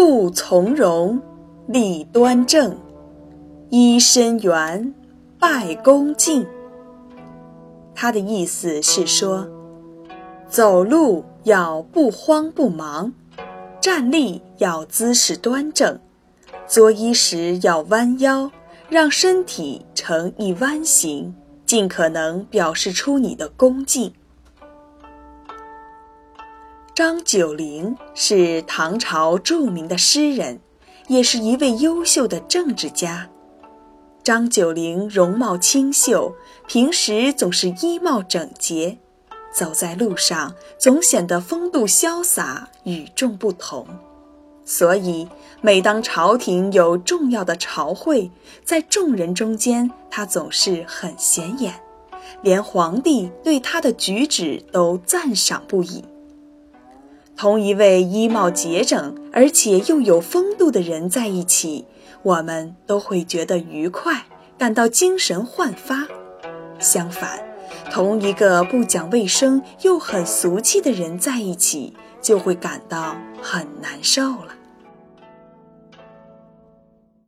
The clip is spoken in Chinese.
不从容，立端正，揖深圆，拜恭敬。他的意思是说，走路要不慌不忙，站立要姿势端正，作揖时要弯腰，让身体呈一弯形，尽可能表示出你的恭敬。张九龄是唐朝著名的诗人，也是一位优秀的政治家。张九龄容貌清秀，平时总是衣帽整洁，走在路上总显得风度潇洒、与众不同。所以，每当朝廷有重要的朝会，在众人中间，他总是很显眼，连皇帝对他的举止都赞赏不已。同一位衣帽洁整而且又有风度的人在一起，我们都会觉得愉快，感到精神焕发。相反，同一个不讲卫生又很俗气的人在一起，就会感到很难受了。